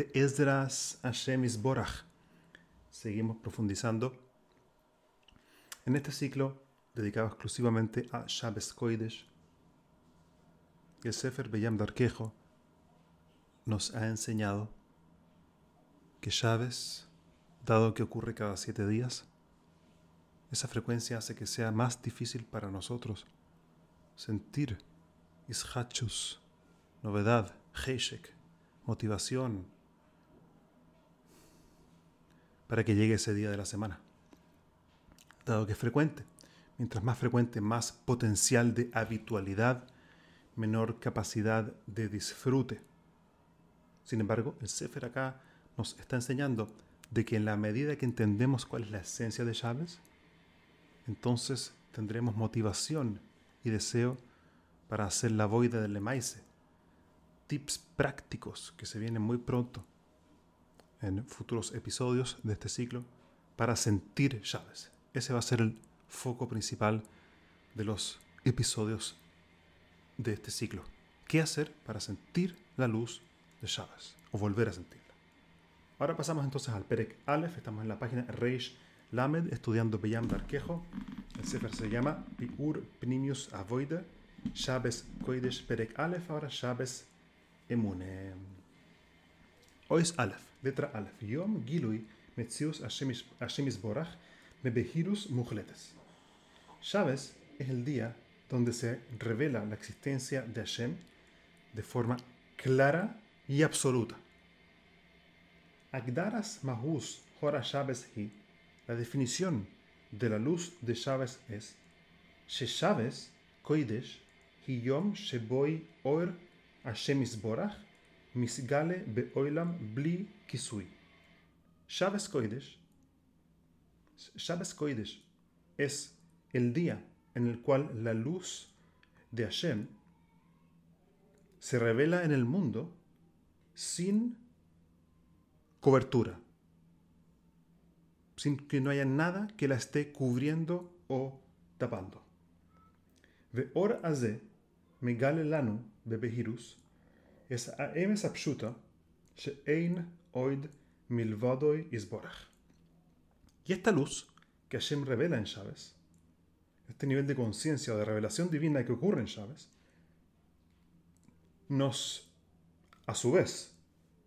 Be'ezras Hashem Isborach. Seguimos profundizando en este ciclo dedicado exclusivamente a Shabbos Koidesh. El Sefer Beyam Darkejo nos ha enseñado que Shabbos, dado que ocurre cada siete días, esa frecuencia hace que sea más difícil para nosotros sentir ishachus, novedad, heishek, motivación, para que llegue ese día de la semana. Dado que es frecuente, mientras más frecuente, más potencial de habitualidad, menor capacidad de disfrute. Sin embargo, el Sefer acá nos está enseñando de que en la medida que entendemos cuál es la esencia de Chávez, entonces tendremos motivación y deseo para hacer la boida del Lemaise. Tips prácticos que se vienen muy pronto en futuros episodios de este ciclo para sentir Chávez. Ese va a ser el foco principal de los episodios de este ciclo. ¿Qué hacer para sentir la luz de Chávez o volver a sentirla? Ahora pasamos entonces al Perek Aleph. Estamos en la página Reish Lamed estudiando Beyam Darkejo. El Sefer se llama Piur Pnimius Avoide, Shabbos Koidesh Perek Aleph, ahora Shabbos Emune. Es Aleph, letra Aleph. Yom Gilui Metzius Hashemis Borach Mebehirus Muchletes. Shabbos es el día donde se revela la existencia de Hashem de forma clara y absoluta. Agdaras Mahus Hora Shabbos Hi la definición de la luz de Chávez es Sheshaves Koidesh Hiyom Sheboy Or Hashem Isborach Misgale Beoilam Bli Kisui. Chávez Koidesh Shabbos Koidesh es el día en el cual la luz de Hashem se revela en el mundo sin cobertura sin que no haya nada que la esté cubriendo o tapando. Ve'or aze megale lanu bebehirus es האמס הפשוטה she'ein oid milvadoi isborach. Y esta luz que Hashem revela en Chávez, este nivel de conciencia o de revelación divina que ocurre en Chávez, nos, a su vez,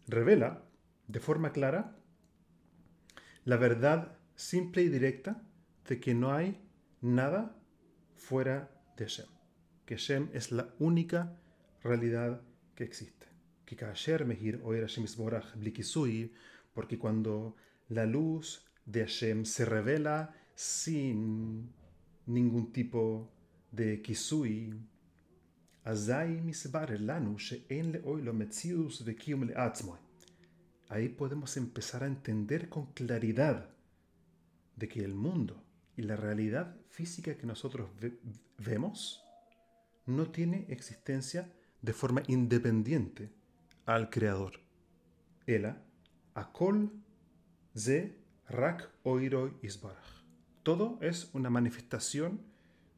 revela de forma clara la verdad simple y directa de que no hay nada fuera de Hashem. Que Hashem es la única realidad que existe. Porque cuando la luz de Hashem se revela sin ningún tipo de kisui, ahí podemos empezar a entender con claridad de que el mundo y la realidad física que nosotros vemos no tiene existencia de forma independiente al Creador. Ela, akol, ze, rak, oiroi, isbarach. Todo es una manifestación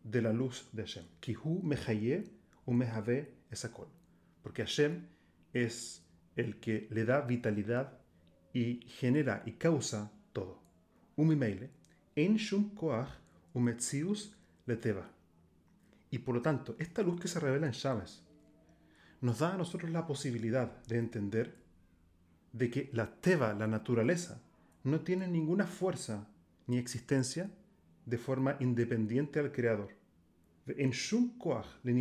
de la luz de Hashem. Kihu mehaye u mehave es akol. Porque Hashem es el que le da vitalidad y genera y causa todo. Umimeile, en shum koach umetzius leteva. Y por lo tanto, esta luz que se revela en Chávez nos da a nosotros la posibilidad de entender de que la teva, la naturaleza, no tiene ninguna fuerza ni existencia de forma independiente al Creador. En shum koach le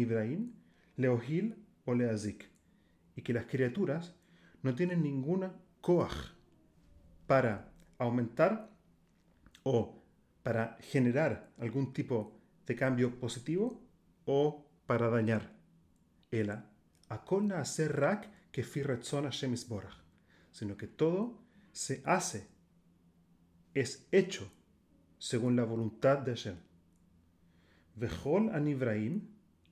leohil o leazik. Y que las criaturas no tienen ninguna coaj para aumentar o para generar algún tipo de cambio positivo o para dañar. Ela, akona hacer rak que firretzona shemis borach, sino que todo se hace, es hecho según la voluntad de Hashem. Vejol anibraim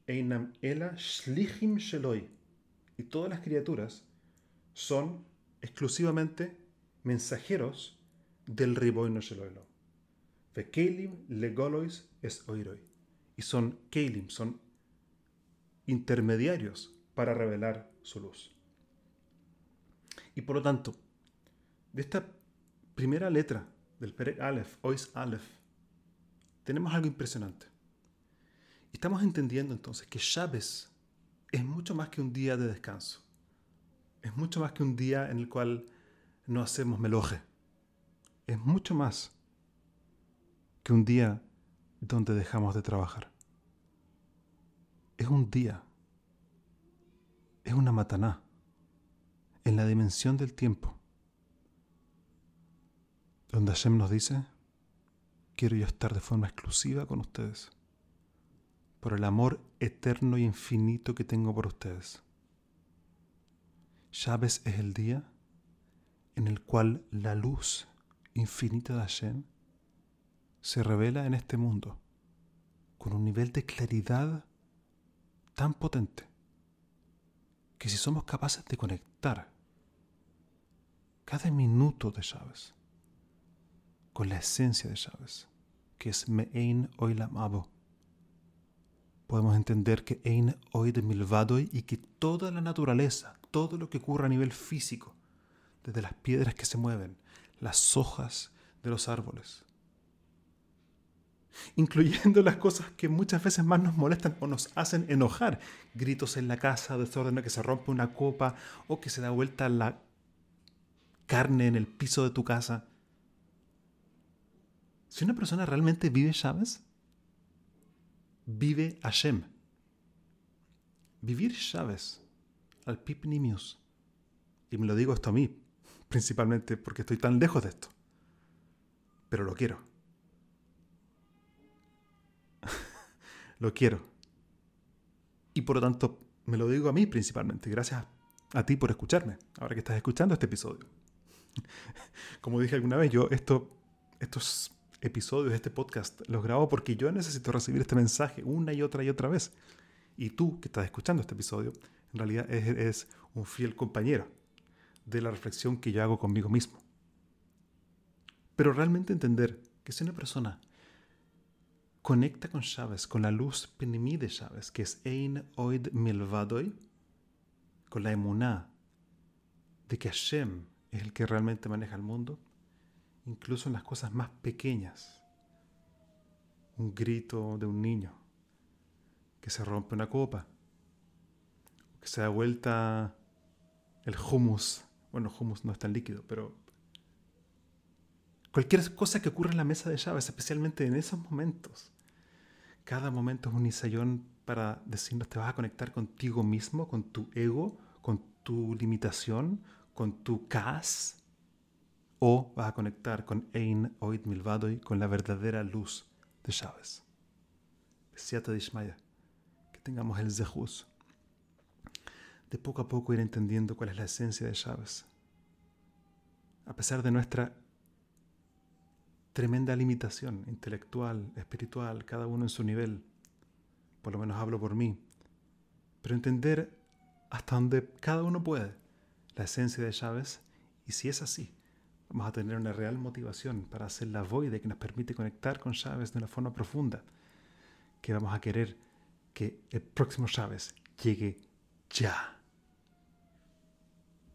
einam ela shlichim sheloi. Y todas las criaturas son exclusivamente mensajeros del Riboino Sheloelo. Ve Kelim legolois es oiroi. Y son Kelim, son intermediarios para revelar su luz. Y por lo tanto, de esta primera letra del Perek Aleph, Ois Aleph, tenemos algo impresionante. Estamos entendiendo entonces que Chávez es mucho más que un día de descanso. Es mucho más que un día en el cual no hacemos meloje. Es mucho más que un día donde dejamos de trabajar. Es un día. Es una mataná. En la dimensión del tiempo. Donde Hashem nos dice, quiero yo estar de forma exclusiva con ustedes. Por el amor eterno y infinito que tengo por ustedes. Chávez es el día en el cual la luz infinita de Hashem se revela en este mundo con un nivel de claridad tan potente que si somos capaces de conectar cada minuto de Chávez con la esencia de Chávez, que es Me'ein Oilam Abo, podemos entender que Ein Oid Milvadoy y que toda la naturaleza, todo lo que ocurre a nivel físico, desde las piedras que se mueven, las hojas de los árboles, incluyendo las cosas que muchas veces más nos molestan o nos hacen enojar, gritos en la casa, desorden que se rompe una copa o que se da vuelta la carne en el piso de tu casa. Si una persona realmente vive Chávez, vive Hashem. Vivir Chávez al Pip Nimius. Y me lo digo esto a mí, principalmente porque estoy tan lejos de esto. Pero lo quiero. Lo quiero. Y por lo tanto, me lo digo a mí principalmente. Gracias a ti por escucharme, ahora que estás escuchando este episodio. Como dije alguna vez, yo esto, estos episodios, este podcast, los grabo porque yo necesito recibir este mensaje una y otra y otra vez. Y tú que estás escuchando este episodio, en realidad es, un fiel compañero de la reflexión que yo hago conmigo mismo. Pero realmente entender que si una persona conecta con Chávez, con la luz penimí de Chávez, que es Ein Oid Milvadoy, con la emuná de que Hashem es el que realmente maneja el mundo, incluso en las cosas más pequeñas. Un grito de un niño, que se rompe una copa, que se da vuelta el humus. Bueno, humus no es tan líquido, pero cualquier cosa que ocurra en la mesa de llaves, especialmente en esos momentos. Cada momento es un isayón para decirnos te vas a conectar contigo mismo, con tu ego, con tu limitación, con tu cas, o vas a conectar con Ein Oid Milvadoy, con la verdadera luz de Chávez. Siata Dishmaya, que tengamos el Zehus. De poco a poco ir entendiendo cuál es la esencia de Chávez. A pesar de nuestra tremenda limitación intelectual, espiritual, cada uno en su nivel, por lo menos hablo por mí, pero entender hasta donde cada uno puede la esencia de Chávez y si es así, vamos a tener una real motivación para hacer la voide que nos permite conectar con Chávez de una forma profunda, que vamos a querer que el próximo Chávez llegue ya.